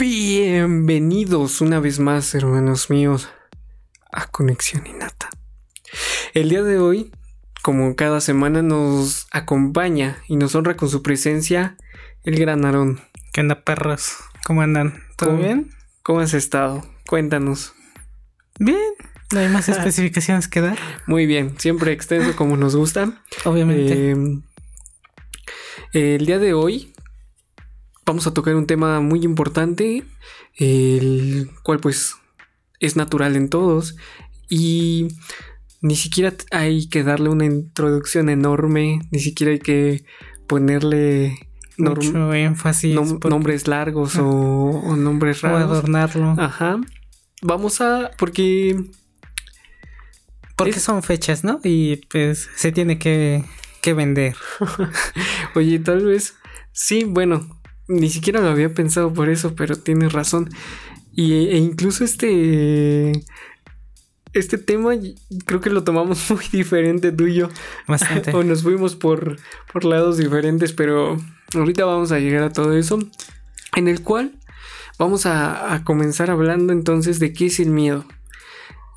Bienvenidos una vez más, hermanos míos, a Conexión Innata. El día de hoy, como cada semana, nos acompaña y nos honra con su presencia el gran Aarón. ¿Qué onda, perros? ¿Cómo andan? ¿Todo ¿Cómo- bien? ¿Cómo has estado? Cuéntanos. Bien. No hay más especificaciones que dar, Muy bien, siempre extenso como nos gusta. obviamente. Eh, el día de hoy vamos a tocar un tema muy importante, el cual pues es natural en todos y ni siquiera hay que darle una introducción enorme, ni siquiera hay que ponerle Mucho énfasis. nom- porque- nombres largos o, o nombres o raros. adornarlo. Ajá. Vamos a porque porque es- son fechas, ¿no? Y pues se tiene que, que vender. Oye, tal vez sí, bueno, ni siquiera lo había pensado por eso, pero tienes razón. Y, e incluso este este tema creo que lo tomamos muy diferente tú y yo. Bastante. o nos fuimos por, por lados diferentes, pero ahorita vamos a llegar a todo eso. En el cual vamos a, a comenzar hablando entonces de qué es el miedo.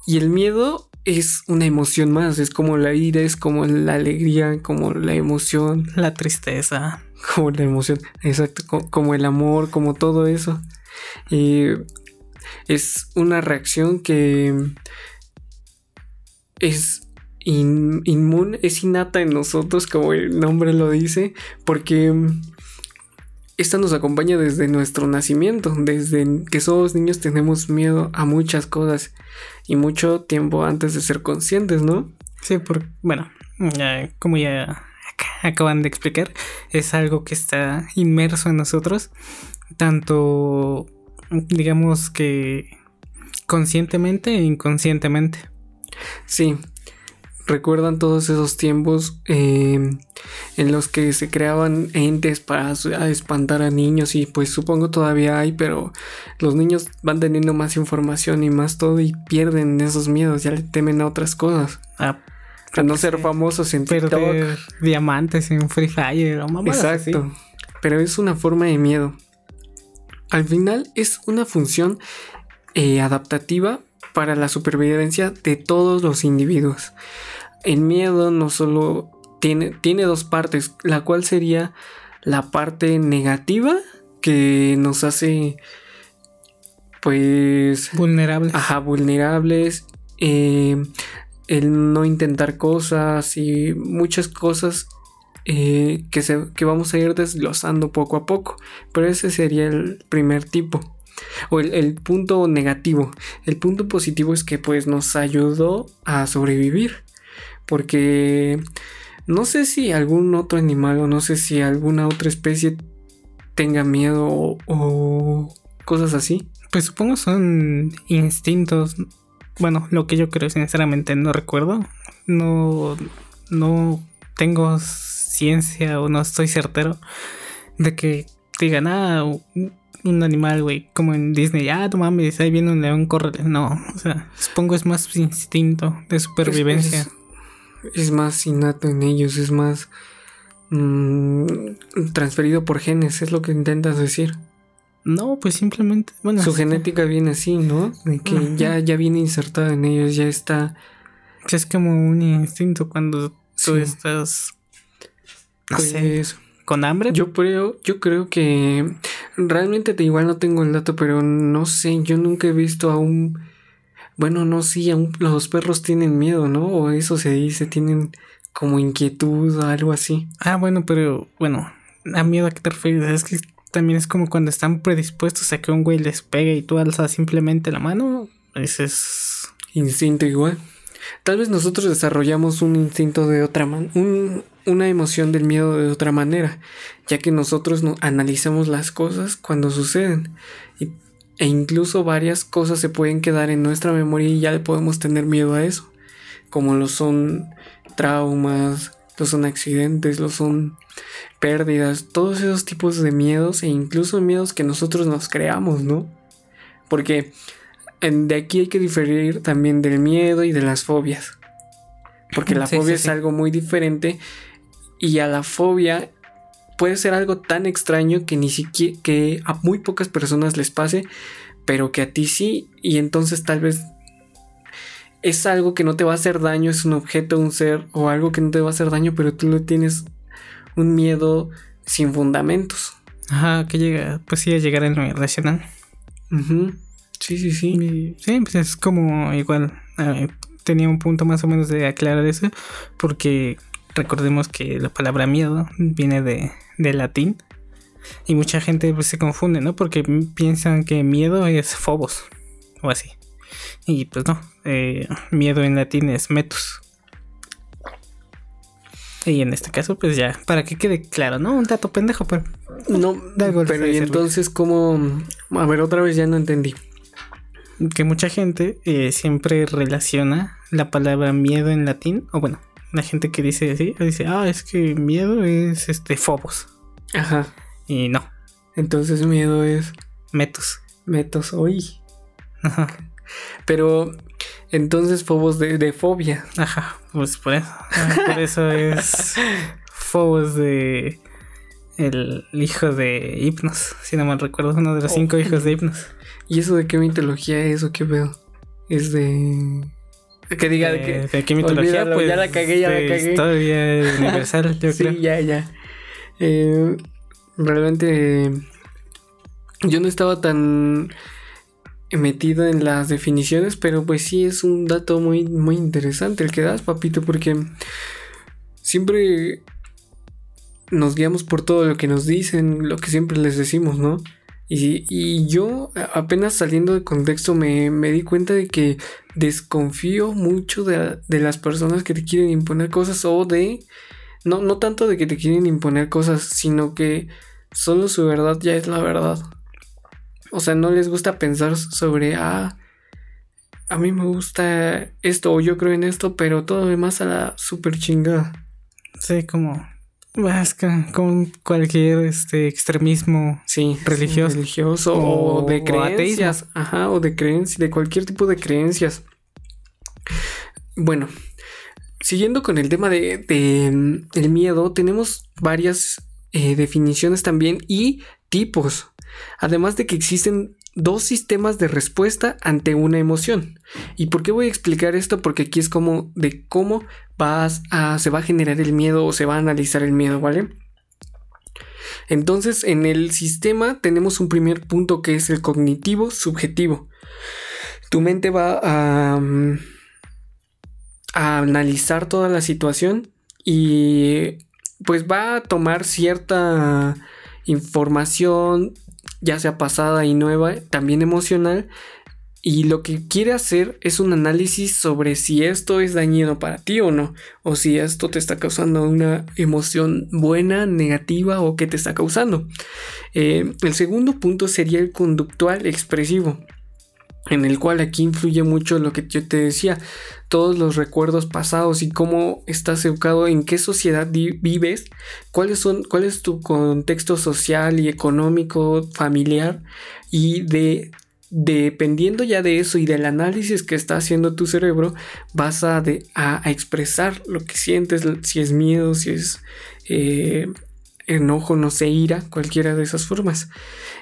Y el miedo es una emoción más, es como la ira, es como la alegría, como la emoción, La tristeza. como la emoción, exacto, co- como el amor, como todo eso. Y es una reacción que es in- inmune, es innata en nosotros, como el nombre lo dice, porque esta nos acompaña desde nuestro nacimiento, desde que somos niños tenemos miedo a muchas cosas y mucho tiempo antes de ser conscientes, ¿no? Sí, por, bueno, como ya ac- acaban de explicar, es algo que está inmerso en nosotros, tanto, digamos que conscientemente e inconscientemente. Sí, recuerdan todos esos tiempos eh, en los que se creaban entes para espantar a niños y pues supongo todavía hay, pero los niños van teniendo más información y más todo y pierden esos miedos, ya le temen a otras cosas, A a no ser famosos en TikTok. perder diamantes en Free Fire o así. Exacto, pero es una forma de miedo. Al final es una función eh, adaptativa para la supervivencia de todos los individuos. El miedo no solo tiene, tiene dos partes, la cual sería la parte negativa que nos hace pues Vulnerables. ajá, vulnerables, eh, el no intentar cosas y muchas cosas eh, que, se, que vamos a ir desglosando poco a poco. Pero ese sería el primer tipo. O el, punto negativo. El punto positivo es que pues nos ayudó a sobrevivir. Porque no sé si algún otro animal o no sé si alguna otra especie tenga miedo o, o cosas así. Pues supongo son instintos. Bueno, lo que yo creo sinceramente no recuerdo. No, no tengo ciencia o no estoy certero de que digan, ah, un- animal, güey, como en Disney, ah, no mames, ahí viene un león, corre. No, o sea, supongo es más instinto de supervivencia. Es, es más innato en ellos, es más mm, transferido por genes, es lo que intentas decir. No, pues simplemente, bueno, Su genética viene así, ¿no? De que ya, ya viene insertada en ellos, ya está. es como un instinto cuando tú Sí. estás, no sé, Pues, con hambre. yo creo, yo creo que realmente te igual no tengo el dato, pero no sé, yo nunca he visto a un bueno, no sí, a un- los perros tienen miedo, ¿no? O eso se dice, tienen como inquietud o algo así. Ah, bueno, pero bueno, a miedo a qué te refieres. Es que también es como cuando están predispuestos a que un güey les pegue y tú alzas simplemente la mano. Ese es. Instinto igual. Tal vez nosotros desarrollamos un instinto de otra manera, una emoción del miedo de otra manera, ya que nosotros no analizamos las cosas cuando suceden. Y- e incluso varias cosas se pueden quedar en nuestra memoria y ya le podemos tener miedo a eso. Como lo son traumas, lo son accidentes, lo son pérdidas, todos esos tipos de miedos e incluso miedos que nosotros nos creamos, ¿no? Porque de aquí hay que diferir también del miedo y de las fobias. Porque la Sí, fobia sí, es sí. algo muy diferente y a la fobia puede ser algo tan extraño que ni siquiera que a muy pocas personas les pase, pero que a ti sí, y entonces tal vez es algo que no te va a hacer daño, es un objeto, un ser o algo que no te va a hacer daño, pero tú le tienes un miedo sin fundamentos. Ajá, que llega, pues sí, a llegar en lo irracional. Sí, sí, sí. sí, pues es como igual. tenía un punto más o menos de aclarar eso, porque recordemos que la palabra miedo viene de, de latín. Y mucha gente pues, se confunde, ¿no? Porque piensan que miedo es phobos o así. Y pues no, eh, miedo en latín es metus. Y en este caso, pues ya, para que quede claro, ¿no? Un dato pendejo, pero. No, pero y entonces, ¿cómo? A ver, otra vez ya no entendí. Que mucha gente eh, siempre relaciona la palabra miedo en latín, o bueno, la gente que dice así, dice, ah, es que miedo es este Fobos. Ajá. Y no. Entonces miedo es. Metos. Metos, hoy. Ajá. Pero entonces Fobos de, fobia. Ajá, pues por eso. por eso es Fobos de el hijo de Hipnos, si no mal recuerdo, uno de los cinco hijos de Hipnos. ¿Y eso de qué mitología es o qué veo? Es de... Que diga de, que... De qué mitología, pues... Ya la cagué, ya la cagué. Historia universal, yo sí, ya, ya. Eh, realmente... Yo no estaba tan metido en las definiciones, pero pues sí es un dato muy, muy interesante el que das, papito, porque siempre nos guiamos por todo lo que nos dicen, lo que siempre les decimos, ¿no? Y, yo apenas saliendo de contexto me, di cuenta de que desconfío mucho de, de, las personas que te quieren imponer cosas o de... No, no tanto de que te quieren imponer cosas, sino que solo su verdad ya es la verdad. O sea, no les gusta pensar sobre, ah, a mí me gusta esto o yo creo en esto, pero todo lo demás a la super chingada. Sí, como más con cualquier este extremismo sí, religioso, religioso o, de creencias, ajá, o de creencias, de cualquier tipo de creencias. Bueno, siguiendo con el tema de, de el miedo, tenemos varias eh, definiciones también y tipos. Además de que existen dos sistemas de respuesta ante una emoción. ¿Y por qué voy a explicar esto? Porque aquí es como de cómo vas a, se va a generar el miedo o se va a analizar el miedo, ¿vale? Entonces, en el sistema tenemos un primer punto que es el cognitivo subjetivo. Tu mente va a, a analizar toda la situación y pues va a tomar cierta información ya sea pasada y nueva, también emocional, y lo que quiere hacer es un análisis sobre si esto es dañino para ti o no, o si esto te está causando una emoción buena, negativa o qué te está causando. Eh, el segundo punto sería el conductual expresivo en el cual aquí influye mucho lo que yo te decía, todos los recuerdos pasados y cómo estás educado, en qué sociedad vives, cuáles son, cuál es tu contexto social y económico, familiar y de dependiendo ya de eso y del análisis que está haciendo tu cerebro, vas a, a, expresar lo que sientes, si es miedo, si es eh, enojo, no sé, ira, cualquiera de esas formas.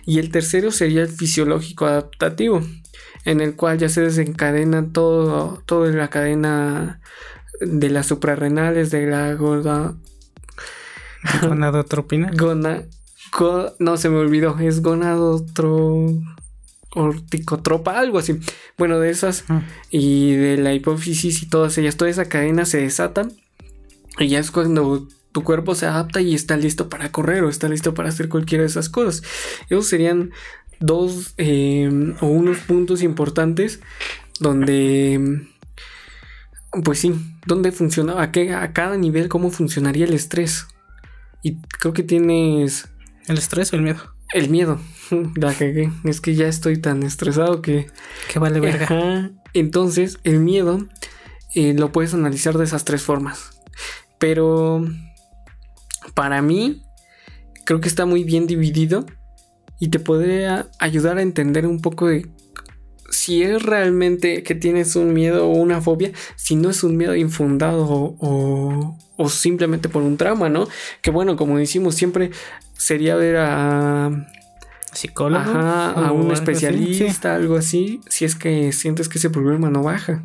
Y el tercero sería el fisiológico adaptativo en el cual ya se desencadena todo, toda la cadena de las suprarrenales, de la gorda. Gonadotropina. Gona, no se me olvidó, es gonadotro horticotropa, algo así. Bueno, de esas ah. y de la hipófisis y todas ellas, toda esa cadena se desata y ya es cuando tu cuerpo se adapta y está listo para correr o está listo para hacer cualquiera de esas cosas. Esos serían dos em, o unos puntos importantes donde, pues sí, donde funciona, a, qué, a cada nivel cómo funcionaría el estrés. Y creo que tienes... ¿El estrés o el miedo? El miedo. La cagué. Es que ya estoy tan estresado que... Que vale verga. Entonces, el miedo eh, lo puedes analizar de esas tres formas. Pero para mí, creo que está muy bien dividido y te podría ayudar a entender un poco de si es realmente que tienes un miedo o una fobia, si no es un miedo infundado o, o simplemente por un trauma, ¿no? Que bueno, como decimos, siempre sería ver a psicólogo, a un especialista, algo así, si es que sientes que ese problema no baja.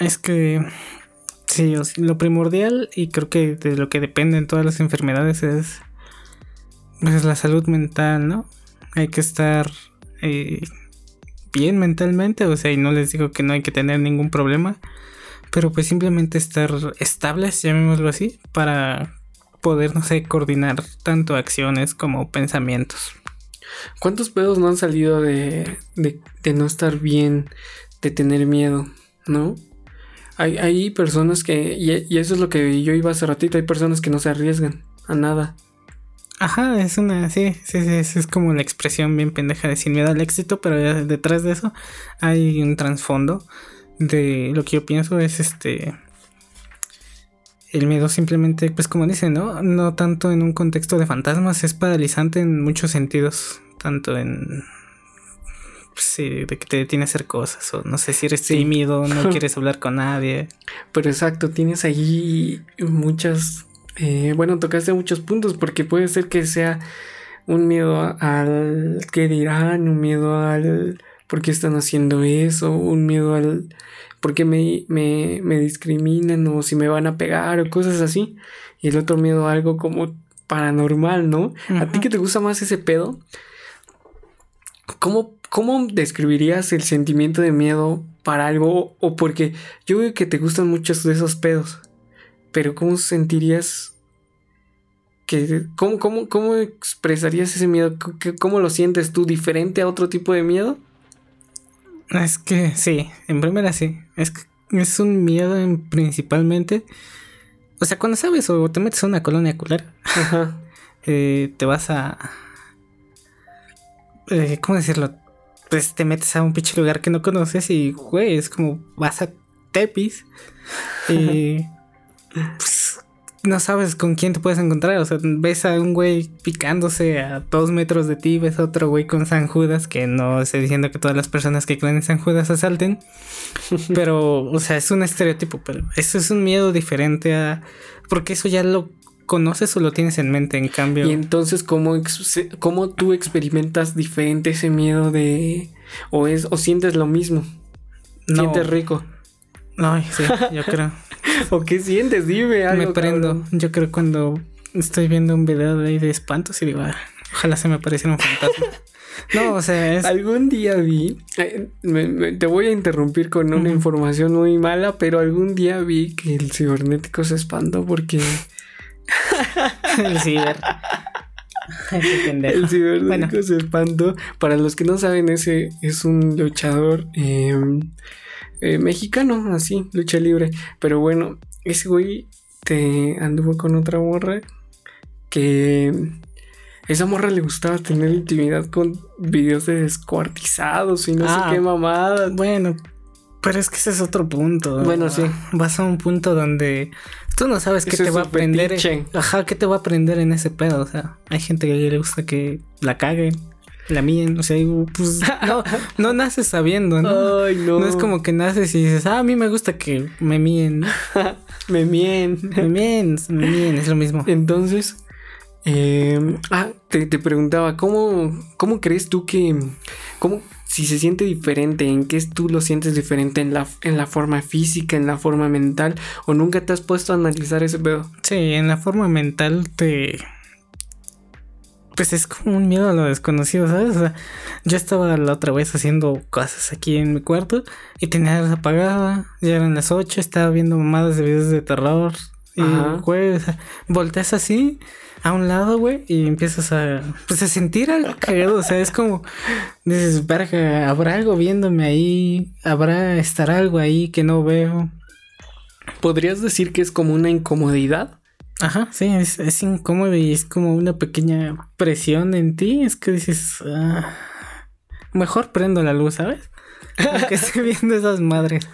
Es que sí, lo primordial y creo que de lo que dependen todas las enfermedades es pues, la salud mental, ¿no? Hay que estar eh, bien mentalmente, o sea, y no les digo que no hay que tener ningún problema, pero pues simplemente estar estables, llamémoslo así, para poder, no sé, coordinar tanto acciones como pensamientos. ¿Cuántos pedos no han salido de, de, no estar bien, de tener miedo, no? Hay, hay personas que, y, y, eso es lo que yo iba hace ratito, hay personas que no se arriesgan a nada. Ajá, es una, sí, sí, sí, es como la expresión bien pendeja de sin miedo al éxito, pero detrás de eso hay un trasfondo de lo que yo pienso es este el miedo simplemente, pues como dicen, ¿no? No tanto en un contexto de fantasmas, es paralizante en muchos sentidos, tanto en... Pues, sí, de que te detiene a hacer cosas, o no sé si eres tímido, no quieres hablar con nadie. Pero exacto, tienes ahí muchas... Eh, bueno, tocaste muchos puntos, porque puede ser que sea un miedo al que dirán, un miedo al por qué están haciendo eso, un miedo al por qué me, me, me discriminan o si me van a pegar o cosas así. Y el otro miedo a algo como paranormal, ¿no? ¿A ti que te gusta más ese pedo? ¿Cómo, ¿Cómo describirías el sentimiento de miedo para algo? O porque yo veo que te gustan muchos de esos pedos. Pero ¿cómo sentirías que, ¿cómo, cómo, ¿Cómo expresarías ese miedo? ¿Cómo lo sientes tú? ¿Diferente a otro tipo de miedo? Es que sí, en primera sí. Es que es un miedo principalmente. O sea, cuando sabes o te metes a una colonia culera, eh, te vas a. Eh, ¿Cómo decirlo? Pues te metes a un pinche lugar que no conoces y, güey, es como vas a Tepis y. pues, no sabes con quién te puedes encontrar. O sea, ves a un güey picándose a dos metros de ti, ves a otro güey con San Judas, que no estoy diciendo que todas las personas que creen en San Judas asalten. pero, o sea, es un estereotipo, pero eso es un miedo diferente a. Porque eso ya lo conoces o lo tienes en mente, en cambio. Y entonces, ¿cómo, cómo tú experimentas diferente ese miedo de. o es, o sientes lo mismo? Sientes rico. No, sí, yo creo. ¿O qué sientes? Dime algo. Me prendo. Yo creo cuando estoy viendo un video de ahí de espantos y digo, ah, ojalá se me apareciera un fantasma. No, o sea, es... Algún día vi, eh, te voy a interrumpir con una información muy mala, pero algún día vi que el cibernético se espantó porque... el ciber. el cibernético se espantó. Para los que no saben, ese es un luchador eh, eh, mexicano, así, lucha libre. Pero bueno, ese güey te anduvo con otra morra que esa morra le gustaba tener intimidad con videos de descuartizados y no sé ah, qué mamadas. Bueno, pero es que ese es otro punto. Bueno, sí. Vas a un punto donde tú no sabes qué te va a aprender. Ajá, qué te va a aprender en ese pedo. O sea, hay gente que le gusta que la caguen la mien, o sea, pues no, no naces sabiendo, ¿no? Ay, no. No es como que naces y dices, ah, a mí me gusta que me mien. me mien. me mien, me es lo mismo. Entonces, eh, ah, te, te, preguntaba, ¿cómo, ¿cómo crees tú que, cómo, si se siente diferente, en qué tú lo sientes diferente, en la, en la forma física, en la forma mental, o nunca te has puesto a analizar ese pedo? Sí, en la forma mental te pues es como un miedo a lo desconocido, ¿sabes? O sea, yo estaba la otra vez haciendo cosas aquí en mi cuarto y tenía la apagada, ya eran las 8, estaba viendo mamadas de videos de terror y, güey, o sea, volteas así a un lado, güey, y empiezas a, pues a sentir algo cagado, o sea, es como, dices, verga, habrá algo viéndome ahí, habrá, estar algo ahí que no veo. ¿Podrías decir que es como una incomodidad? Ajá, sí, es, incómodo y es como una pequeña presión en ti. Es que dices, ah, mejor prendo la luz, ¿sabes? Que estoy viendo esas madres.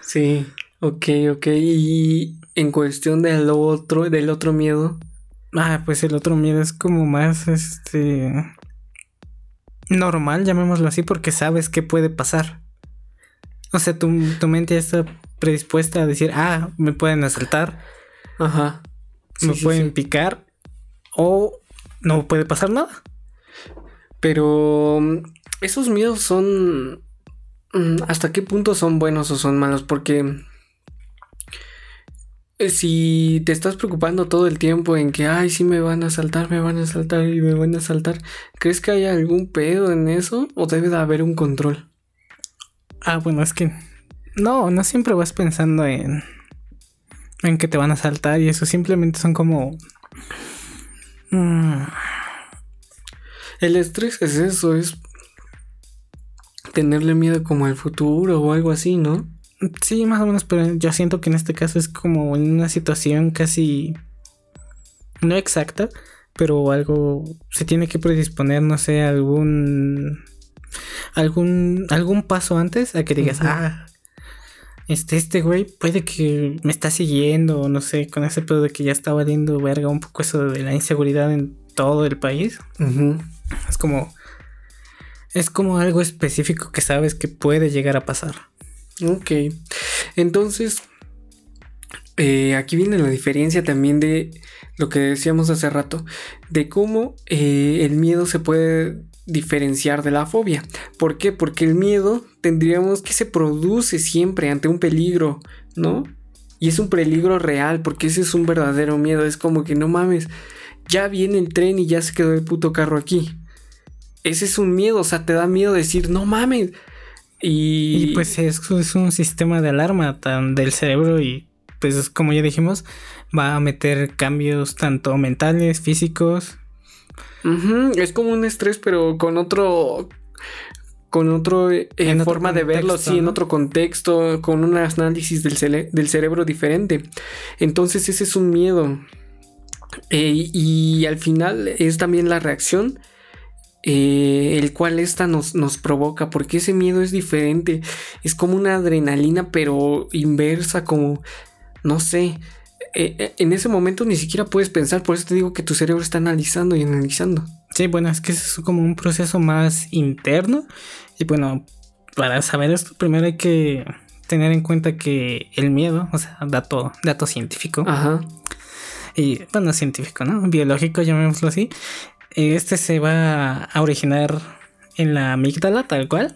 Sí, ok, ok. Y en cuestión del otro, del otro miedo. Ah, pues el otro miedo es como más, este, normal, llamémoslo así, porque sabes qué puede pasar. O sea, tu, tu mente ya está predispuesta a decir, ah, me pueden asaltar. Ajá. Me pueden picar. O no puede pasar nada. Pero mm, esos miedos son... Mm, ¿Hasta qué punto son buenos o son malos? Porque eh, si te estás preocupando todo el tiempo en que, ay, sí me van a saltar, me van a saltar y me van a saltar, ¿crees que hay algún pedo en eso o debe de haber un control? Ah, bueno, es que no, no siempre vas pensando en en que te van a saltar y eso simplemente son como mm, el estrés es eso, es tenerle miedo como al futuro o algo así, ¿no? Sí, más o menos, pero yo siento que en este caso es como en una situación casi no exacta, pero algo se tiene que predisponer, no sé, algún algún algún paso antes a que digas, ah, este este güey puede que me está siguiendo, no sé, con ese pedo de que ya está valiendo verga un poco eso de la inseguridad en todo el país. Es como es como algo específico que sabes que puede llegar a pasar. Ok. Entonces, eh, aquí viene la diferencia también de lo que decíamos hace rato, de cómo eh, el miedo se puede diferenciar de la fobia. ¿Por qué? Porque el miedo tendríamos que se produce siempre ante un peligro, ¿no? Y es un peligro real, porque ese es un verdadero miedo. Es como que no mames, ya viene el tren y ya se quedó el puto carro aquí. Ese es un miedo, o sea, te da miedo decir, no mames, y, pues es, es, un sistema de alarma tan del cerebro y pues como ya dijimos, va a meter cambios tanto mentales, físicos. Es como un estrés, pero con otro con otro eh, forma de verlo, sí, en otro contexto, con un análisis del, del, cerebro diferente. Entonces ese es un miedo. Eh, y al final es también la reacción eh, el cual esta nos, nos provoca, porque ese miedo es diferente, es como una adrenalina, pero inversa, como, no sé, eh, eh, en ese momento ni siquiera puedes pensar, por eso te digo que tu cerebro está analizando y analizando. Sí, bueno, es que es como un proceso más interno, y bueno, para saber esto, primero hay que tener en cuenta que el miedo, o sea, dato, dato científico. Ajá. Y bueno, científico, ¿no? Biológico, llamémoslo así este se va a originar en la amígdala, tal cual.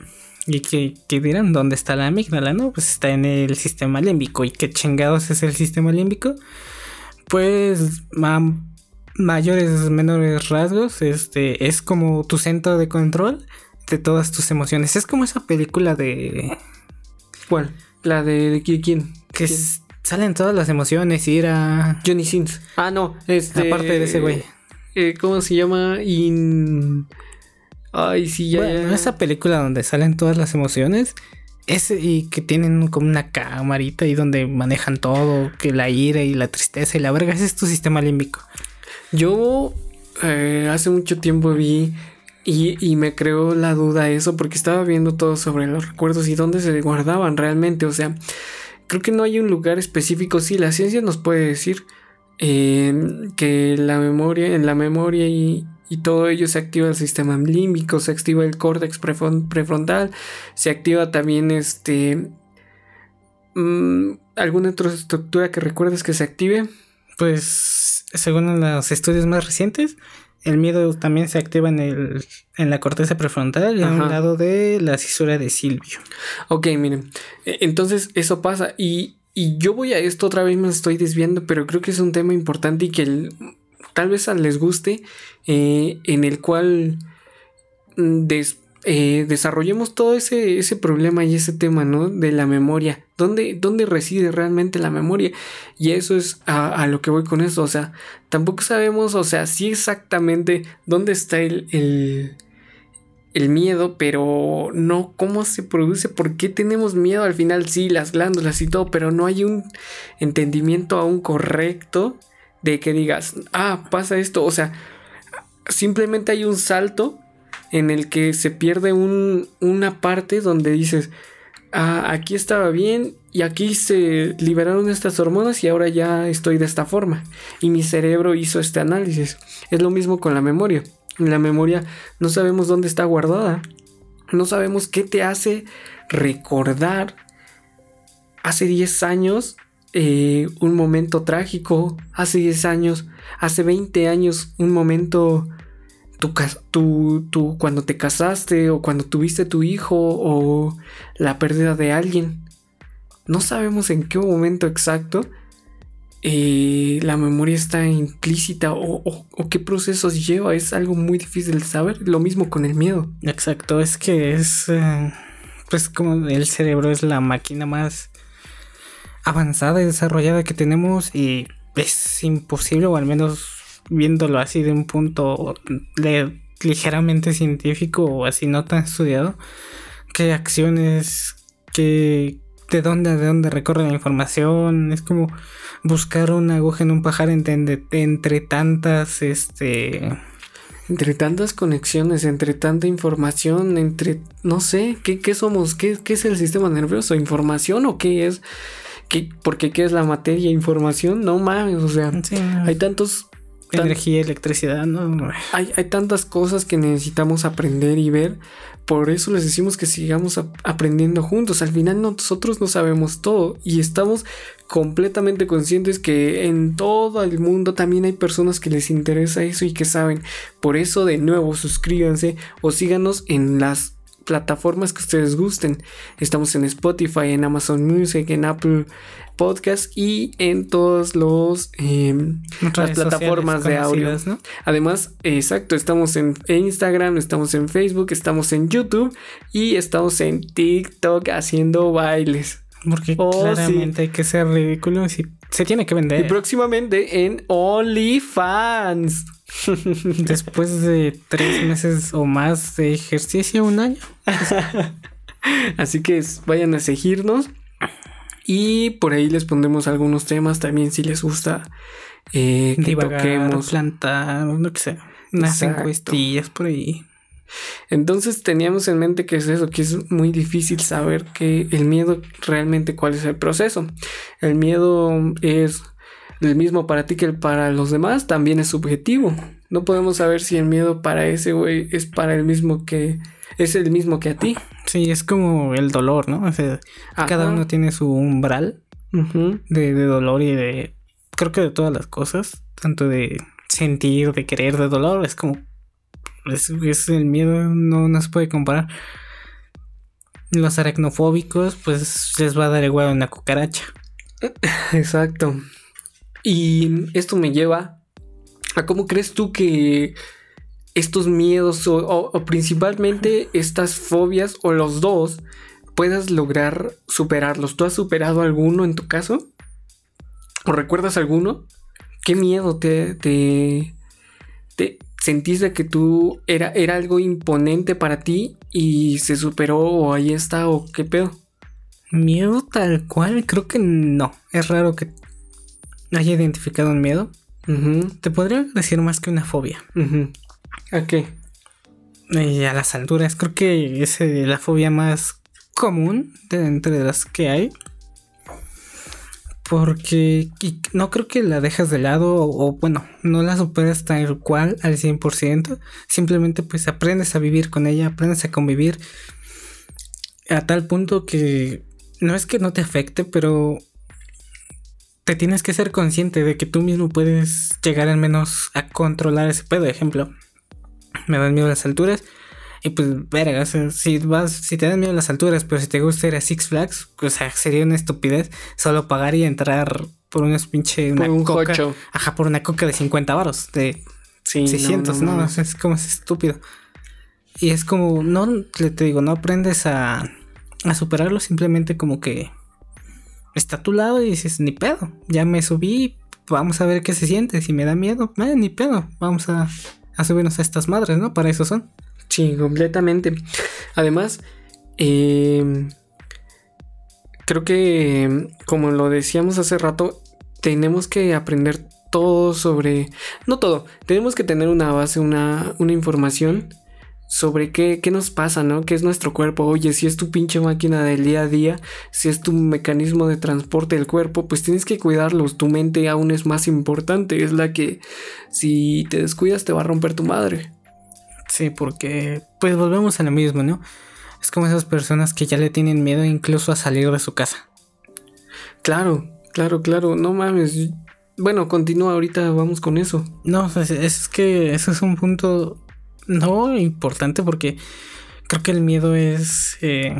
¿Y que, dirán? ¿Dónde está la amígdala? No, pues está en el sistema límbico. ¿Y qué chingados es el sistema límbico? Pues mayores, menores rasgos, este, es como tu centro de control de todas tus emociones. Es como esa película de... ¿Cuál? La de, quién? Que salen todas las emociones, ira... Johnny Sins. Ah, no, este... Aparte de ese güey. Eh, ¿cómo se llama? In... Ay, sí, ya, bueno, Esa película donde salen todas las emociones. Es, y que tienen como una camarita ahí donde manejan todo, que la ira y la tristeza y la verga, ese es tu sistema límbico. Yo eh, hace mucho tiempo vi y, y, me creó la duda eso porque estaba viendo todo sobre los recuerdos y dónde se guardaban realmente. O sea, creo que no hay un lugar específico. Sí, la ciencia nos puede decir que la memoria, en la memoria y, todo ello se activa el sistema límbico, se activa el córtex prefrontal, se activa también este... Mm, ¿Alguna otra estructura que recuerdes que se active? Pues según los estudios más recientes, el miedo también se activa en, el, en la corteza prefrontal y a un lado de la cisura de Silvio. Ok, miren, e, entonces eso pasa y, y yo voy a esto, otra vez me estoy desviando, pero creo que es un tema importante y que tal vez les guste, eh, en el cual mm, eh, desarrollemos todo ese, ese, problema y ese tema, ¿no? De la memoria. ¿Dónde, ¿Dónde, reside realmente la memoria? Y eso es a, lo que voy con eso. O sea, tampoco sabemos, o sea, sí exactamente dónde está el el miedo, pero no cómo se produce, por qué tenemos miedo al final, sí, las glándulas y todo, pero no hay un entendimiento aún correcto de que digas, ah, pasa esto, o sea, simplemente hay un salto en el que se pierde un, una parte donde dices, ah, aquí estaba bien y aquí se liberaron estas hormonas y ahora ya estoy de esta forma y mi cerebro hizo este análisis. Es lo mismo con la memoria la memoria no sabemos dónde está guardada. No sabemos qué te hace recordar hace 10 años eh, un momento trágico, hace 10 años, hace 20 años un momento tu, cuando te casaste o cuando tuviste tu hijo o la pérdida de alguien. No sabemos en qué momento exacto eh, la memoria está implícita o, qué procesos lleva. Es algo muy difícil de saber. Lo mismo con el miedo. Exacto, es que es... Eh, pues como el cerebro es la máquina más avanzada y desarrollada que tenemos y es imposible o al menos viéndolo así de un punto ligeramente científico o así no tan estudiado, qué acciones, qué, de dónde, de dónde recorre la información, es como buscar una aguja en un pajar entre, entre tantas, este... Entre tantas conexiones, entre tanta información, entre, no sé, ¿qué, qué somos? ¿Qué, ¿Qué, es el sistema nervioso? ¿Información o qué es? ¿Qué, porque qué es la materia? ¿Información? No mames, o sea, hay tantos energía, electricidad, ¿no? Hay, hay, tantas cosas que necesitamos aprender y ver. Por eso les decimos que sigamos aprendiendo juntos. Al final nosotros no sabemos todo y estamos completamente conscientes que en todo el mundo también hay personas que les interesa eso y que saben. Por eso de nuevo suscríbanse o síganos en las plataformas que ustedes gusten. Estamos en Spotify, en Amazon Music, en Apple Podcast y en todos los em, las plataformas de audio. Además, exacto, estamos en Instagram, estamos en Facebook, estamos en YouTube y estamos en TikTok haciendo bailes. Porque oh, claramente hay que ser ridículo y se tiene que vender. Y próximamente en OnlyFans. Después de tres meses o más de ejercicio, un año. Así que vayan a seguirnos. Y por ahí les pondremos algunos temas también si les gusta eh, que toquemos. plantar, no que sé. Unas encuestillas por ahí. Entonces teníamos en mente que es eso, que es muy difícil saber que el miedo realmente cuál es el proceso. El miedo es el mismo para ti que el para los demás, también es subjetivo. No podemos saber si el miedo para ese güey es para el mismo que es el mismo que a ti. Sí, es como el dolor, ¿no? O sea, cada uno tiene su umbral de, dolor y de creo que de todas las cosas, tanto de sentir, de querer, de dolor, es como es, el miedo no, no se puede comparar. Los aracnofóbicos, pues les va a dar igual una cucaracha. Exacto. Y esto me lleva a cómo crees tú que estos miedos o, principalmente estas fobias o los dos puedas lograr superarlos. ¿Tú has superado alguno en tu caso? ¿O recuerdas alguno? ¿Qué miedo te, te, te sentiste que tú era, era algo imponente para ti y se superó o ahí está o qué pedo? Miedo tal cual, creo que no. Es raro que haya identificado un miedo. Te podría decir más que una fobia. ¿A qué? Eh, a las alturas. Creo que es eh, la fobia más común de entre las que hay. Porque no creo que la dejas de lado o, bueno, no la superas tal cual al 100%. Simplemente pues aprendes a vivir con ella, aprendes a convivir. A tal punto que no es que no te afecte, pero te tienes que ser consciente de que tú mismo puedes llegar al menos a controlar ese pedo. Ejemplo, me dan miedo las alturas. Y pues, verga, si vas, si te dan miedo las alturas, pero si te gusta ir a Six Flags, o sea, sería una estupidez solo pagar y entrar por unas pinche una un coca. Ajá, por una coca de 50 varos, de 600, no, es como es estúpido. Y es como, no, le te digo, no aprendes a, a superarlo, simplemente como que está a tu lado y dices, ni pedo, ya me subí, vamos a ver qué se siente, si me da miedo, eh, ni pedo, vamos a a subirnos a estas madres, ¿no? Para eso son. Sí, completamente. Además, eh, creo que, como lo decíamos hace rato, tenemos que aprender todo sobre... No todo, tenemos que tener una base, una, una información sobre qué, qué, nos pasa, ¿no? ¿Qué es nuestro cuerpo? Oye, si es tu pinche máquina del día a día, si es tu mecanismo de transporte del cuerpo, pues tienes que cuidarlos. Tu mente aún es más importante, es la que si te descuidas te va a romper tu madre. Sí, porque pues volvemos a lo mismo, ¿no? Es como esas personas que ya le tienen miedo incluso a salir de su casa. Claro, claro, claro. No mames. Bueno, continúa ahorita, vamos con eso. No, es, es que eso es un punto no importante porque creo que el miedo es eh,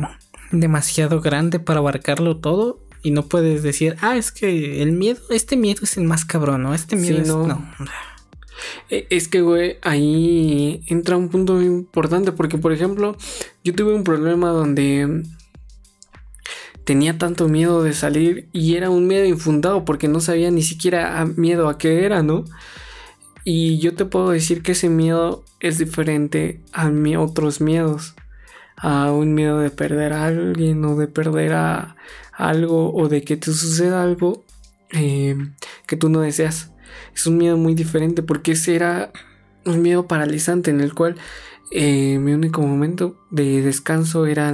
demasiado grande para abarcarlo todo y no puedes decir, ah, es que el miedo, este miedo es el más cabrón, ¿no? Este miedo es... No. E, es que, güey, ahí entra un punto muy importante porque, por ejemplo, yo tuve un problema donde tenía tanto miedo de salir y era un miedo infundado porque no sabía ni siquiera miedo a qué era, ¿no? Y yo te puedo decir que ese miedo es diferente a mi otros miedos. A un miedo de perder a alguien o de perder a algo o de que te suceda algo eh, que tú no deseas. Es un miedo muy diferente porque ese era un miedo paralizante en el cual eh, mi único momento de descanso era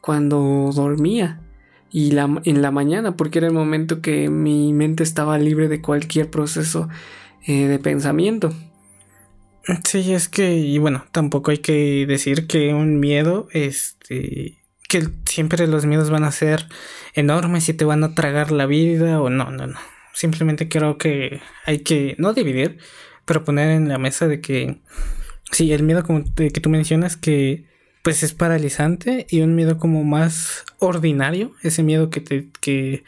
cuando dormía y la, en la mañana porque era el momento que mi mente estaba libre de cualquier proceso eh, de pensamiento. Sí, es que, y bueno, tampoco hay que decir que un miedo, este, que siempre los miedos van a ser enormes y te van a tragar la vida o no, no, no. Simplemente creo que hay que, no dividir, pero poner en la mesa de que, sí, el miedo como que tú mencionas que pues es paralizante y un miedo como más ordinario, ese miedo que te, que,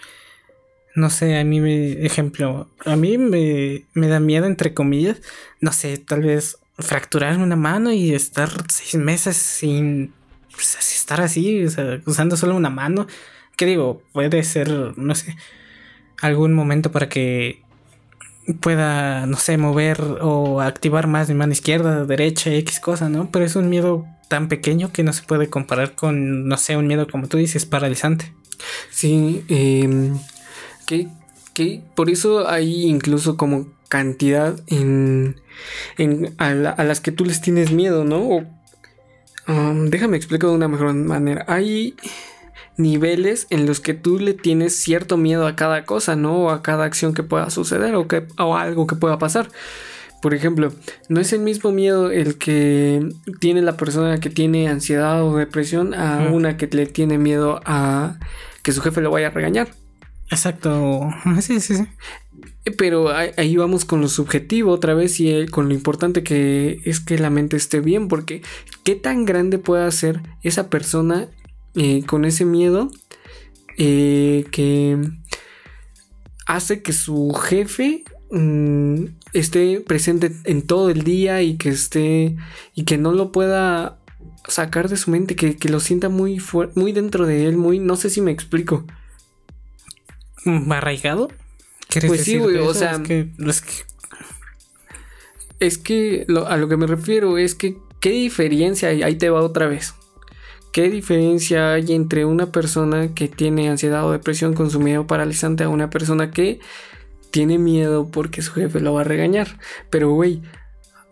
no sé, a mí me, ejemplo, a mí me, me da miedo, entre comillas, no sé, tal vez fracturarme una mano y estar seis meses sin estar así, o sea, usando solo una mano. ¿Qué digo? Puede ser, no sé, algún momento para que pueda, no sé, mover o activar más mi mano izquierda, derecha, X cosa, ¿no? Pero es un miedo tan pequeño que no se puede comparar con, no sé, un miedo como tú dices, paralizante. Sí, eh, que, que por eso hay incluso como cantidad en, en a, las que tú les tienes miedo, ¿no? O, um, déjame explicar de una mejor manera. Hay niveles en los que tú le tienes cierto miedo a cada cosa, ¿no? O a cada acción que pueda suceder o, que, o algo que pueda pasar. Por ejemplo, no es el mismo miedo el que tiene la persona que tiene ansiedad o depresión a una que le tiene miedo a que su jefe lo vaya a regañar. Exacto. Sí, sí, sí. Pero ahí vamos con lo subjetivo otra vez y eh, con lo importante que es que la mente esté bien, porque qué tan grande puede ser esa persona eh, con ese miedo eh, que hace que su jefe mm, esté presente en todo el día y que esté y que no lo pueda sacar de su mente, que, lo sienta muy, muy dentro de él, muy, no sé si me explico. ¿Arraigado? Pues sí, güey, o sea... Es que, a lo que me refiero es que, ¿qué diferencia hay? Ahí te va otra vez. ¿Qué diferencia hay entre una persona que tiene ansiedad o depresión con su miedo paralizante a una persona que tiene miedo porque su jefe lo va a regañar? Pero, güey,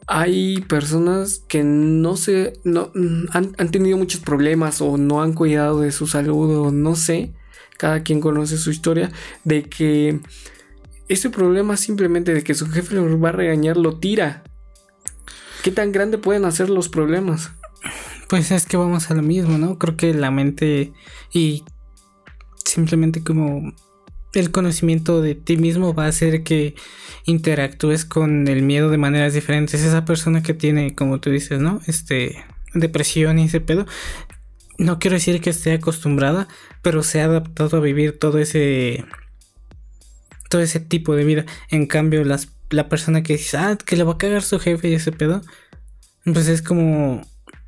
hay personas que no se. No, han, han, tenido muchos problemas o no han cuidado de su salud o no sé cada quien conoce su historia, de que ese problema simplemente de que su jefe lo va a regañar lo tira. ¿Qué tan grande pueden hacer los problemas? Pues es que vamos a lo mismo, ¿no? Creo que la mente y simplemente como el conocimiento de ti mismo va a hacer que interactúes con el miedo de maneras diferentes. Esa persona que tiene, como tú dices, ¿no? Este, depresión y ese pedo, no quiero decir que esté acostumbrada, pero se ha adaptado a vivir todo ese todo ese tipo de vida. En cambio, las, la persona que dice, ah, que le va a cagar su jefe y ese pedo, pues es como,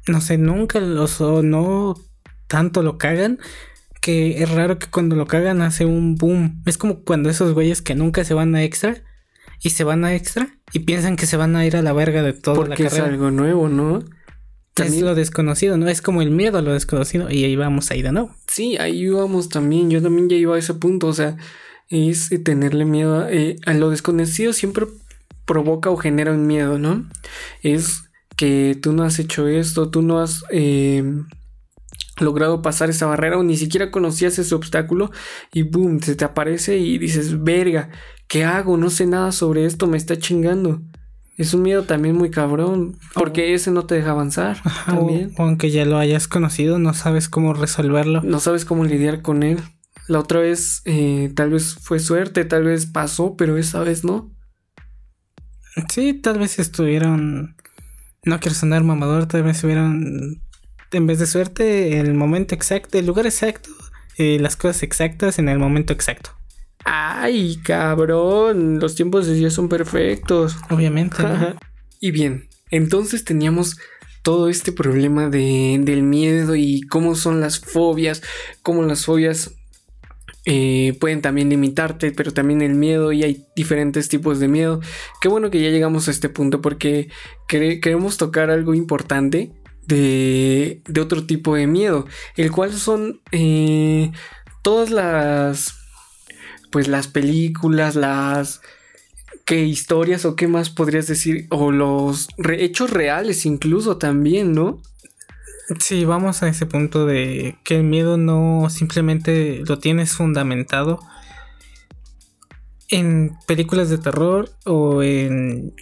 no sé, nunca los o no tanto lo cagan que es raro que cuando lo cagan hace un boom. Es como cuando esos güeyes que nunca se van a extra y se van a extra y piensan que se van a ir a la verga de todo Porque la carrera. es algo nuevo, ¿no? Es lo desconocido, ¿no? Es como el miedo a lo desconocido y ahí vamos ahí de nuevo. Sí, ahí vamos también. Yo también ya iba a ese punto, o sea, es tenerle miedo eh, a, lo desconocido siempre provoca o genera un miedo, ¿no? Es que tú no has hecho esto, tú no has eh, logrado pasar esa barrera o ni siquiera conocías ese obstáculo y boom, se te aparece y dices, verga, ¿qué hago? No sé nada sobre esto, me está chingando. Es un miedo también muy cabrón, porque ese no te deja avanzar. también. O, aunque ya lo hayas conocido, no sabes cómo resolverlo. No sabes cómo lidiar con él. La otra vez, eh, tal vez fue suerte, tal vez pasó, pero esa vez no. Sí, tal vez estuvieron. No quiero sonar mamador, tal vez estuvieron. En vez de suerte, el momento exacto, el lugar exacto, eh, las cosas exactas en el momento exacto. Ay, cabrón, los tiempos de Dios son perfectos. Obviamente. y bien, entonces teníamos todo este problema de, del miedo y cómo son las fobias, cómo las fobias eh, pueden también limitarte, pero también el miedo y hay diferentes tipos de miedo. Qué bueno que ya llegamos a este punto porque queremos tocar algo importante de, de, otro tipo de miedo, el cual son eh, todas las pues las películas, las qué historias o qué más podrías decir o los hechos reales incluso también, ¿no? Sí, vamos a ese punto de que el miedo no simplemente lo tienes fundamentado en películas de terror o en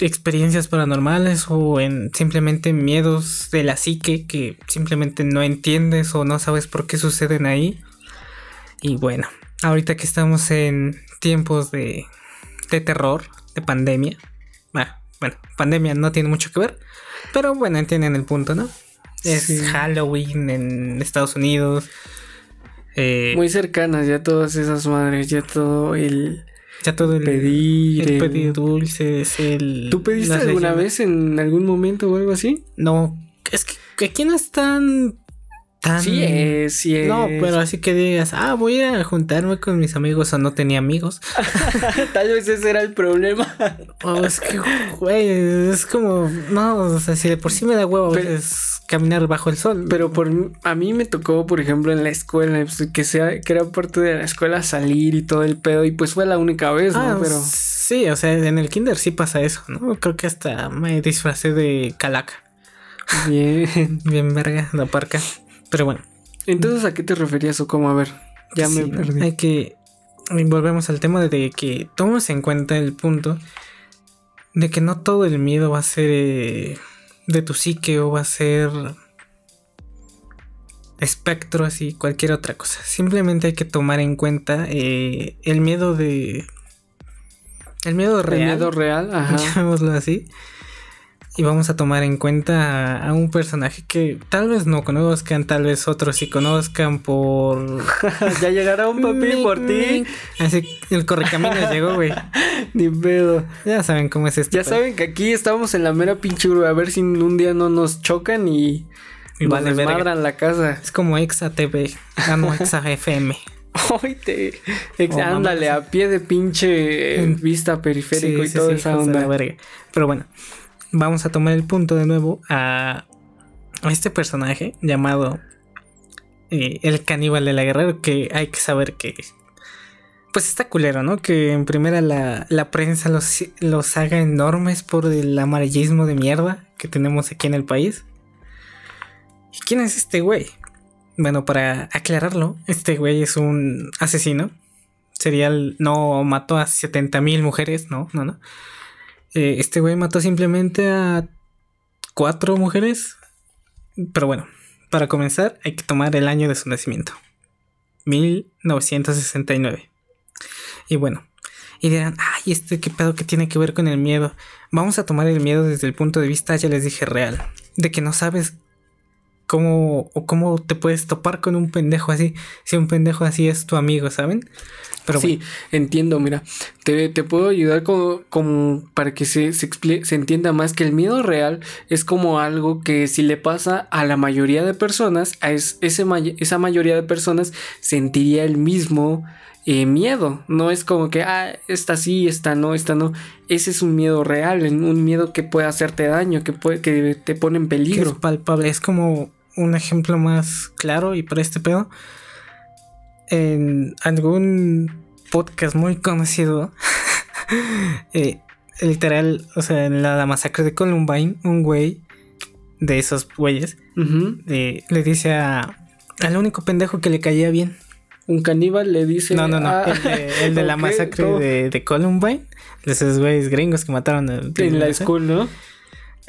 experiencias paranormales o en simplemente miedos de la psique que simplemente no entiendes o no sabes por qué suceden ahí. Y bueno, ahorita que estamos en tiempos de, de terror, de pandemia. Ah, bueno, pandemia no tiene mucho que ver. Pero bueno, entienden el punto, ¿no? Es Halloween en Estados Unidos. Eh, Muy cercanas ya todas esas madres, ya todo el... Ya todo el pedir. El pedir dulces, el... ¿Tú pediste alguna vez en algún momento o algo así? No, es que aquí no están Sí es, sí es. No, pero así que digas, ah, voy a juntarme con mis amigos o no tenía amigos. Tal vez ese era el problema. oh, es que, güey, es como, no, o sea, si de por sí me da huevo es caminar bajo el sol. Pero por a mí me tocó, por ejemplo, en la escuela, pues, que sea, que era parte de la escuela salir y todo el pedo, y pues fue la única vez, ¿no? Ah, pero. Sí, o sea, en el kinder sí pasa eso, ¿no? Creo que hasta me disfracé de calaca. Bien. Bien verga, la parca. Pero bueno. Entonces, ¿a qué te referías o cómo? A ver, ya me perdí. Hay que. Volvemos al tema de que tomes en cuenta el punto de que no todo el miedo va a ser eh, de tu psique o va a ser espectro, así, cualquier otra cosa. Simplemente hay que tomar en cuenta eh, el miedo de. El miedo real. El miedo real, ajá. Llamémoslo así. Y vamos a tomar en cuenta a, un personaje que tal vez no conozcan, tal vez otros sí conozcan por... ya llegará un papi por ti. Así el correcamino llegó, güey. Ni pedo. Ya saben cómo es esto. Ya saben que aquí estamos en la mera pinche A ver si un día no nos chocan y... Y nos desmadran la casa. Es como Exa TV. Ah, no, Exa FM. Ay, te. ándale, a pie de pinche vista periférico y toda esa onda. Pero bueno, vamos a tomar el punto de nuevo a, este personaje llamado eh, el caníbal de la guerrera, que hay que saber que pues está culero, ¿no? Que en primera la, la prensa los, los, haga enormes por el amarillismo de mierda que tenemos aquí en el país. ¿Y quién es este güey? Bueno, para aclararlo, este güey es un asesino. Serial, no mató a 70 mil mujeres, no, no, no. Eh, este güey mató simplemente a cuatro mujeres. Pero bueno, para comenzar hay que tomar el año de su nacimiento. 1969. Y bueno, y dirán, ay, este qué pedo que tiene que ver con el miedo. Vamos a tomar el miedo desde el punto de vista, ya les dije, real. De que no sabes cómo o cómo te puedes topar con un pendejo así. Si un pendejo así es tu amigo, ¿saben? Pero sí, entiendo, mira, te, puedo ayudar como, para que se, se, se, entienda más que el miedo real es como algo que si le pasa a la mayoría de personas, a ese, esa mayoría de personas sentiría el mismo eh, miedo. No es como que, ah, esta sí, esta no, esta no. Ese es un miedo real, un miedo que puede hacerte daño, que, puede, que te pone en peligro. es palpable, es como un ejemplo más claro y para este pedo en algún podcast muy conocido, eh, literal, o sea, en la, masacre de Columbine, un güey de esos güeyes eh, le dice a, al único pendejo que le caía bien, un caníbal le dice. No, no, no. ah, el de, la masacre de, de Columbine. De esos güeyes gringos que mataron a- En la school, ¿no?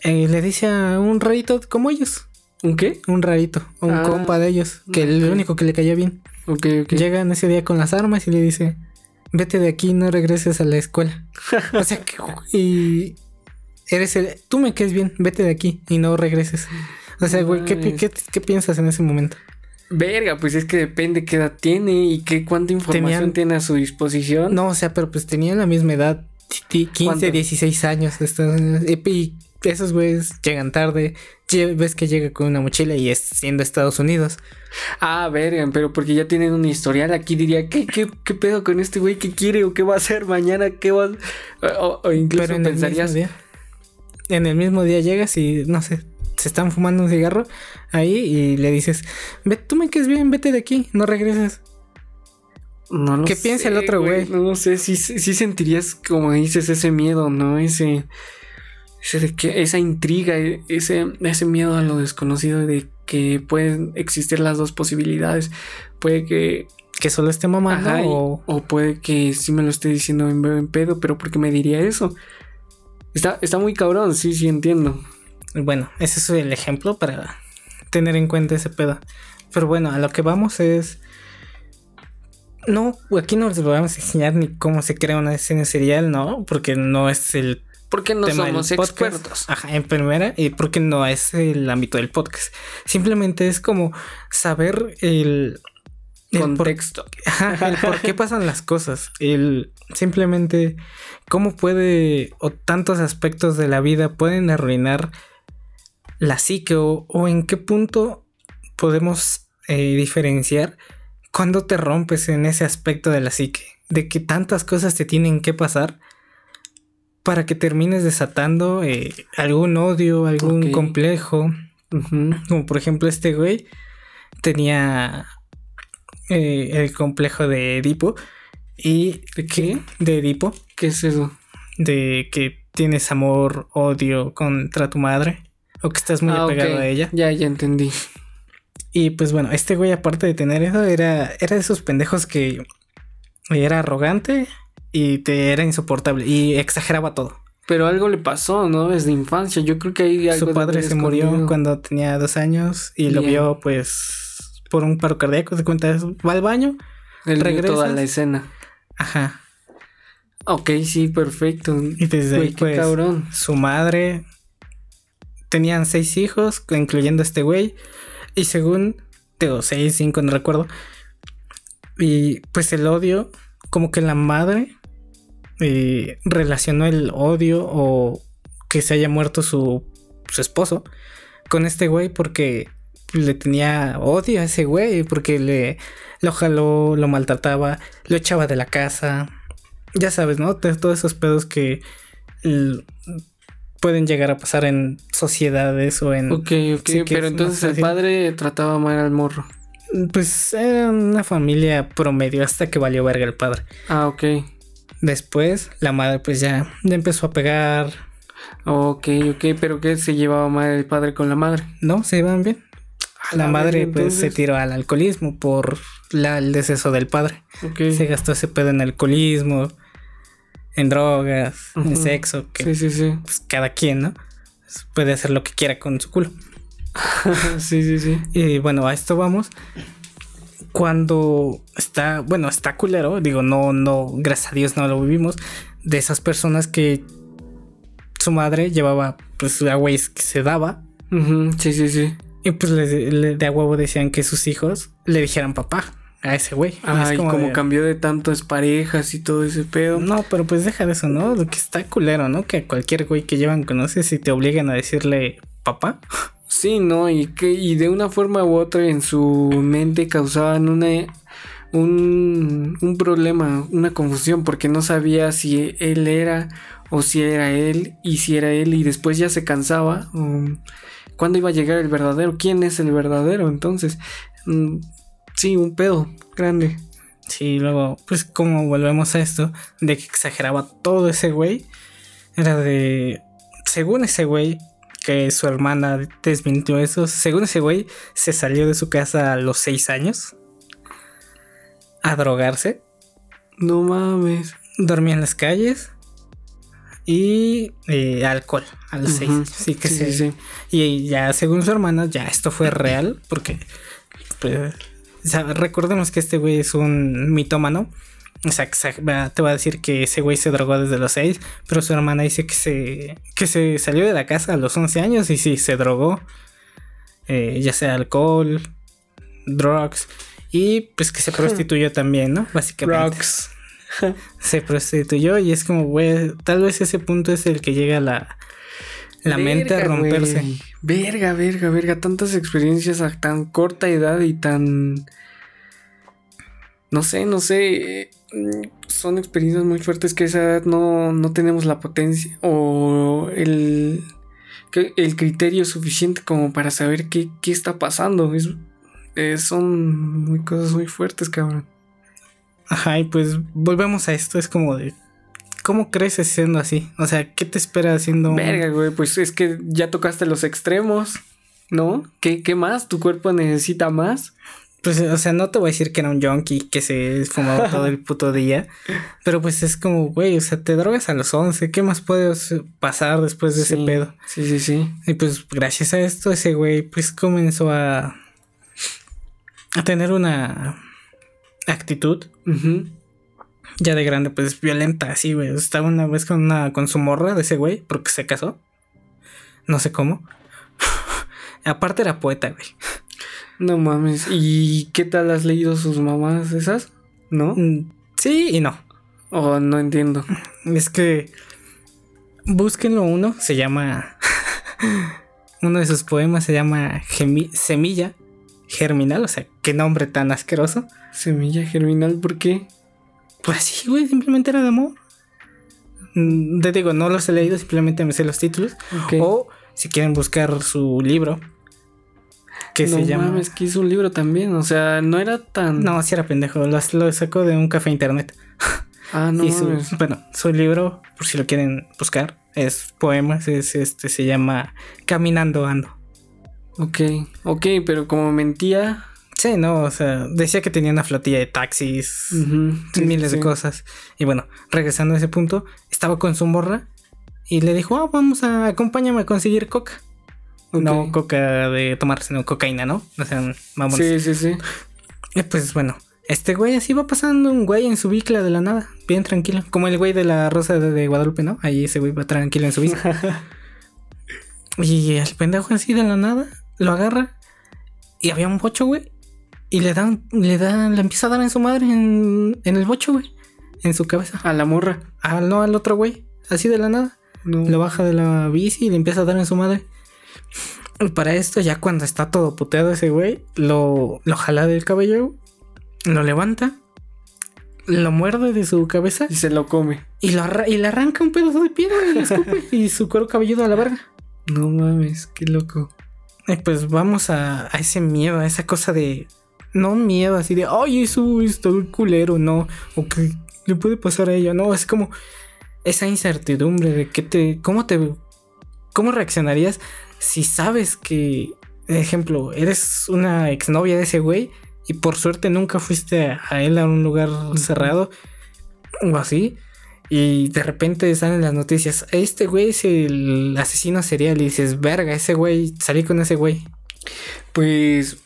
Eh, le dice a un rarito como ellos. ¿Un qué? Un rarito. Un Ah, compa de ellos. Que el único que le cayó bien. Ok, ok. Llegan ese día con las armas y le dice: Vete de aquí, no regreses a la escuela. o sea, que, y eres el. Tú me quedes bien, vete de aquí y no regreses. O sea, güey, ¿qué, qué, qué piensas en ese momento? Verga, pues es que depende qué edad tiene y qué cuánta información Tenían- tiene a su disposición. No, o sea, pero pues tenían la misma edad, ti- 15, ¿Cuánto? 16 años. esto- Y esos güeyes llegan tarde, ves que llega con una mochila y es siendo Estados Unidos. Ah, verga, pero porque ya tienen un historial aquí diría, ¿qué, qué, qué pedo con este güey? ¿Qué quiere o qué va a hacer mañana? ¿Qué va a... O, o incluso pero en el mismo día. En el mismo día llegas y, no sé, se están fumando un cigarro ahí y le dices, ve, tú me quedes bien, vete de aquí, no regreses. No lo ¿Qué piensa el otro güey? No lo sé, sí, sí sentirías, como dices, ese miedo, ¿no? Ese... ese de que, esa intriga, e- ese, ese miedo a lo desconocido de que pueden existir las dos posibilidades. Puede que Que solo esté mamando Ajá, y- o... o puede que sí me lo esté diciendo en, en pedo, pero ¿por qué me diría eso? Está, está muy cabrón, sí, sí entiendo. Bueno, ese es el ejemplo para tener en cuenta ese pedo. Pero bueno, a lo que vamos es. No, aquí no les vamos a enseñar ni cómo se crea una escena serial, ¿no? Porque no es el Porque no somos expertos. Ajá, en primera, y porque no es el ámbito del podcast. Simplemente es como saber el. el por- Contexto. Ajá, el por qué pasan las cosas. El simplemente cómo puede o tantos aspectos de la vida pueden arruinar la psique o, o en qué punto podemos eh, diferenciar cuando te rompes en ese aspecto de la psique. De que tantas cosas te tienen que pasar para que termines desatando eh, algún odio, algún complejo. Como por ejemplo este güey tenía eh, el complejo de Edipo. Y ¿De qué? de Edipo. ¿Qué es eso? De que tienes amor, odio contra tu madre. O que estás muy Ah, apegado a ella. Ya, ya entendí. Y pues bueno, este güey aparte de tener eso, era, era de esos pendejos que era arrogante y te era insoportable. Y exageraba todo. Pero algo le pasó, ¿no? Desde infancia. Yo creo que ahí algo Su padre se murió cuando tenía dos años y lo vio pues por un paro cardíaco. Se cuenta, va al baño. Él vio regresas. toda la escena. Ajá. Ok, sí, perfecto. Y desde Güey, ahí qué pues cabrón. su madre tenían seis hijos, incluyendo a este güey. Y según, tengo seis, cinco, no recuerdo. Y pues el odio, como que la madre eh, relacionó el odio o que se haya muerto su, su esposo con este güey porque le tenía odio a ese güey, porque le lo jaló, lo maltrataba, lo echaba de la casa. Ya sabes, ¿no? Todos esos pedos que pueden llegar a pasar en sociedades o en... Ok, ok. Sí, pero es entonces el padre trataba mal al morro. Pues era una familia promedio hasta que valió verga el padre. Ah, ok. Después la madre pues ya le empezó a pegar. Ok, ok. Pero ¿qué se llevaba mal el padre con la madre? No, se iban bien. La madre pues se tiró al alcoholismo por la- el deceso del padre. Se gastó ese pedo en alcoholismo, en drogas, en sexo, que Sí, sí, sí. pues cada quien, ¿no? Puede hacer lo que quiera con su culo. sí, sí, sí. Y bueno, a esto vamos. Cuando está, bueno, está culero, digo, no, no, gracias a Dios no lo vivimos, de esas personas que su madre llevaba, pues, a güeyes que se daba, Sí, sí, sí. y pues le, le- de a huevo decían que sus hijos le dijeran papá a ese güey. Y es Ay, como, de- cambió de tantas parejas y todo ese pedo. No, pero pues deja de eso, ¿no? Lo que está culero, ¿no? Que cualquier güey que llevan conoces y te obligan a decirle papá. Sí, no, y que y de una forma u otra en su mente causaban una un, un problema, una confusión, porque no sabía si él era o si era él, y si era él, y después ya se cansaba. ¿Cuándo iba a llegar el verdadero? ¿Quién es el verdadero? Entonces, mm, sí, un pedo grande. Sí, luego, pues como volvemos a esto, de que exageraba todo ese güey, era de, según ese güey, que su hermana desmintió eso, según ese güey, se salió de su casa a los seis años. a drogarse. No mames. Dormía en las calles. Y eh, alcohol al 6. Sí, que sí, sí, Y ya según su hermana, ya esto fue real. Porque pues, recordemos que este güey es un mitómano. O sea, te va a decir que ese güey se drogó desde los 6, pero su hermana dice que se, que se salió de la casa a los 11 años y sí, se drogó. Eh, ya sea alcohol, drugs, y pues que se prostituyó también, ¿no? Básicamente. Drugs. se prostituyó y es como, güey, tal vez ese punto es el que llega a la, la mente a romperse. Verga, verga, verga, tantas experiencias a tan corta edad y tan... No sé, no sé son experiencias muy fuertes que a esa edad no, no tenemos la potencia o el, el criterio suficiente como para saber qué, está pasando. Es, son muy cosas muy fuertes, cabrón. Ajá, y pues volvemos a esto, es como de... ¿Cómo creces siendo así? O sea, ¿qué te espera haciendo? Verga, güey, pues es que ya tocaste los extremos, ¿no? ¿Qué, qué más? ¿Tu cuerpo necesita más? Pues, o sea, no te voy a decir que era un junkie que se fumaba todo el puto día. Pero pues es como, güey, o sea, te drogas a los 11. ¿Qué más puedes pasar después de ese pedo? Sí, sí, sí. Y pues gracias a esto, ese güey, pues comenzó a. a tener una actitud. Ya de grande, pues violenta, así, güey. Estaba una vez con una. con su morra de ese güey, porque se casó. No sé cómo. Aparte era poeta, güey. No mames. ¿Y qué tal has leído sus mamás esas? ¿No? Mm, sí y no. Oh, no entiendo. Es que. Búsquenlo uno. Se llama. uno de sus poemas se llama Semilla Germinal. O sea, qué nombre tan asqueroso. Semilla Germinal, ¿por qué? Pues sí, güey. Simplemente era de amor. Mm, te digo, no los he leído, simplemente me sé los títulos. O si quieren buscar su libro, que no se llama. Mames, que hizo un libro también. O sea, no era tan. No, sí era pendejo. Lo, lo sacó de un café internet. Ah, no. bueno, su libro, por si lo quieren buscar, es poemas. Es este, se llama Caminando Ando. Ok, ok, pero como mentía. Sí, no, o sea, decía que tenía una flotilla de taxis, miles de cosas. Y bueno, regresando a ese punto, estaba con su morra y le dijo, ah, vamos a acompáñame a conseguir coca. No coca de tomar, sino cocaína, ¿no? O sea, vamos. Sí, sí, sí. Y pues bueno, este güey así va pasando un güey en su bicla de la nada, bien tranquilo. Como el güey de la Rosa de, Guadalupe, ¿no? Ahí ese güey va tranquilo en su bicla. y el pendejo así de la nada lo agarra y había un bocho, güey. Y le dan, le dan, le empieza a dar en su madre en, en el bocho, güey. En su cabeza. A la morra. Ah, no, al otro güey. Así de la nada. No. Lo baja de la bici y le empieza a dar en su madre. Para esto, ya cuando está todo puteado ese güey, lo, lo jala del cabello, lo levanta, lo muerde de su cabeza y se lo come. Y, lo y le arranca un pedazo de piedra y, escupe, y su cuero cabelludo a la verga. No mames, qué loco. Y pues vamos a, a ese miedo, a esa cosa de. No miedo así de, ay, eso es todo culero, no. O que le puede pasar a ella, no. Es como esa incertidumbre de que te. ¿Cómo te. ¿Cómo reaccionarías si sabes que, ejemplo, eres una exnovia de ese güey y por suerte nunca fuiste a él a un lugar cerrado o así, y de repente salen las noticias, este güey es el asesino serial y dices, verga, ese güey, salí con ese güey. Pues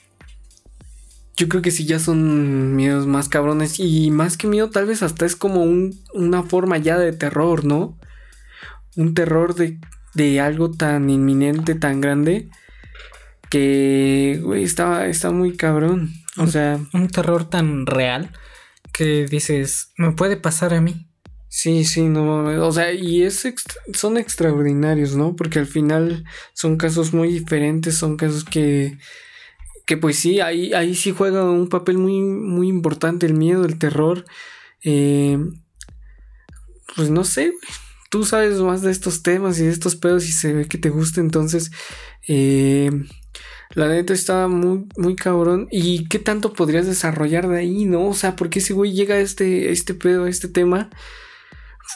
yo creo que sí ya son miedos más cabrones y más que miedo tal vez hasta es como un, una forma ya de terror, ¿no? Un terror de de algo tan inminente, tan grande, que, güey, está, está muy cabrón. O sea... Un terror tan real que dices, me puede pasar a mí. Sí, sí, no, o sea, y es son extraordinarios, ¿no? Porque al final son casos muy diferentes, son casos que, que pues sí, ahí, ahí sí juega un papel muy, muy importante el miedo, el terror. Eh, pues no sé, güey tú sabes más de estos temas y de estos pedos y se ve que te gusta, entonces eh, la neta está muy, muy cabrón. ¿Y qué tanto podrías desarrollar de ahí, no? O sea, porque ese güey llega a este, este pedo, a este tema?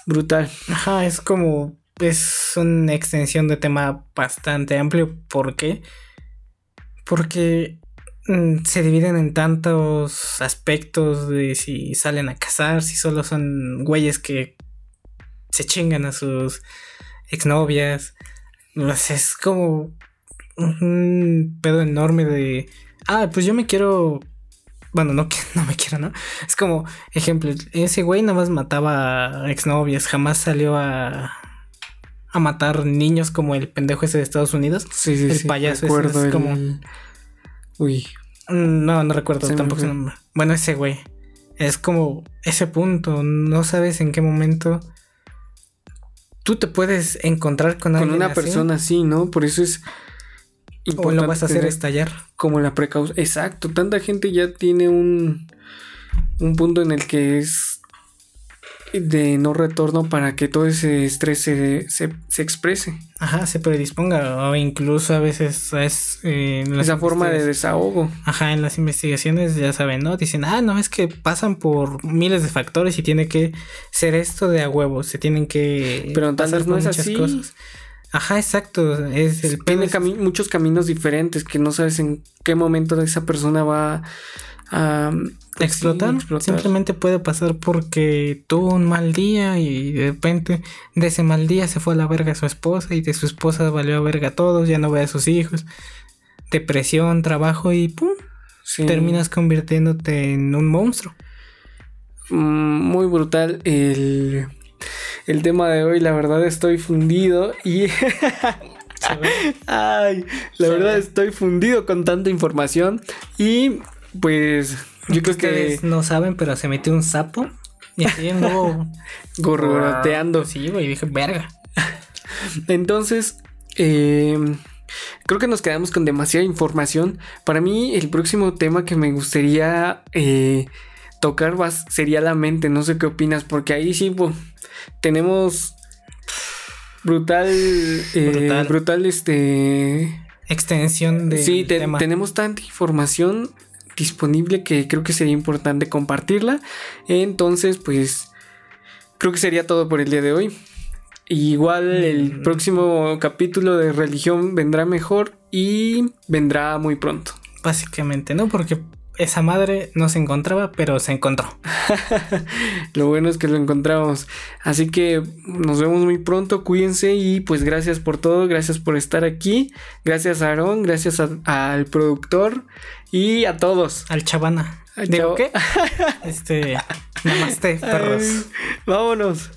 Brutal. Ajá, es como. Es una extensión de tema bastante amplio. ¿Por qué? Porque mm, se dividen en tantos aspectos de si salen a cazar, si solo son güeyes que se chingan a sus exnovias. Es como un pedo enorme de, ah, pues yo me quiero bueno, no no me quiero, ¿no? Es como, ejemplo, ese güey nada más mataba exnovias, jamás salió a, a matar niños como el pendejo ese de Estados Unidos. Sí, sí, el sí. payaso recuerdo ese es el- como. Uy, No, no recuerdo tampoco su nombre. Bueno, ese güey. Es como ese punto. No sabes en qué momento tú te puedes encontrar con, con una así, persona así, ¿no? Por eso es O lo importante vas a hacer estallar. como la precaución. Exacto, tanta gente ya tiene un, un punto en el que es de no retorno para que todo ese estrés se, se, se exprese. Ajá, se predisponga. O incluso a veces es. eh, Esa forma de desahogo. Ajá, en las investigaciones ya saben, ¿no? Dicen, ah, no, es que pasan por miles de factores y tiene que ser esto de a huevo, se tienen que Pero pasar no es así. Ajá, exacto, es el Tiene cami- muchos caminos diferentes que no sabes en qué momento esa persona va a pues sí, explotar. Simplemente puede pasar porque tuvo un mal día y de repente de ese mal día se fue a la verga su esposa y de su esposa valió a verga a todos, ya no ve a sus hijos. Depresión, trabajo y pum, Sí. terminas convirtiéndote en un monstruo. Mm, muy brutal el, el tema de hoy. La verdad estoy fundido y... Ay, la verdad ve. estoy fundido con tanta información y pues yo creo que Ustedes no saben, pero se metió un sapo y así anduvo gorroteando. Sí, güey, dije, verga. Entonces, eh, creo que nos quedamos con demasiada información. Para mí, el próximo tema que me gustaría eh, tocar sería la mente. No sé qué opinas, porque ahí sí pues, tenemos brutal, eh, brutal, Brutal. este. Extensión de sí, te- tema. tenemos tanta información disponible que creo que sería importante compartirla. Entonces, pues, creo que sería todo por el día de hoy. Igual el Mm. próximo capítulo de religión vendrá mejor y vendrá muy pronto. Básicamente, ¿no? Porque esa madre no se encontraba, pero se encontró. Lo bueno es que lo encontramos. Así que nos vemos muy pronto, cuídense y pues gracias por todo, gracias por estar aquí, gracias a Aarón, gracias a- al productor y a todos. Al chavana. Al Digo, ¿qué? Este. Namaste, perros. Ay, vámonos.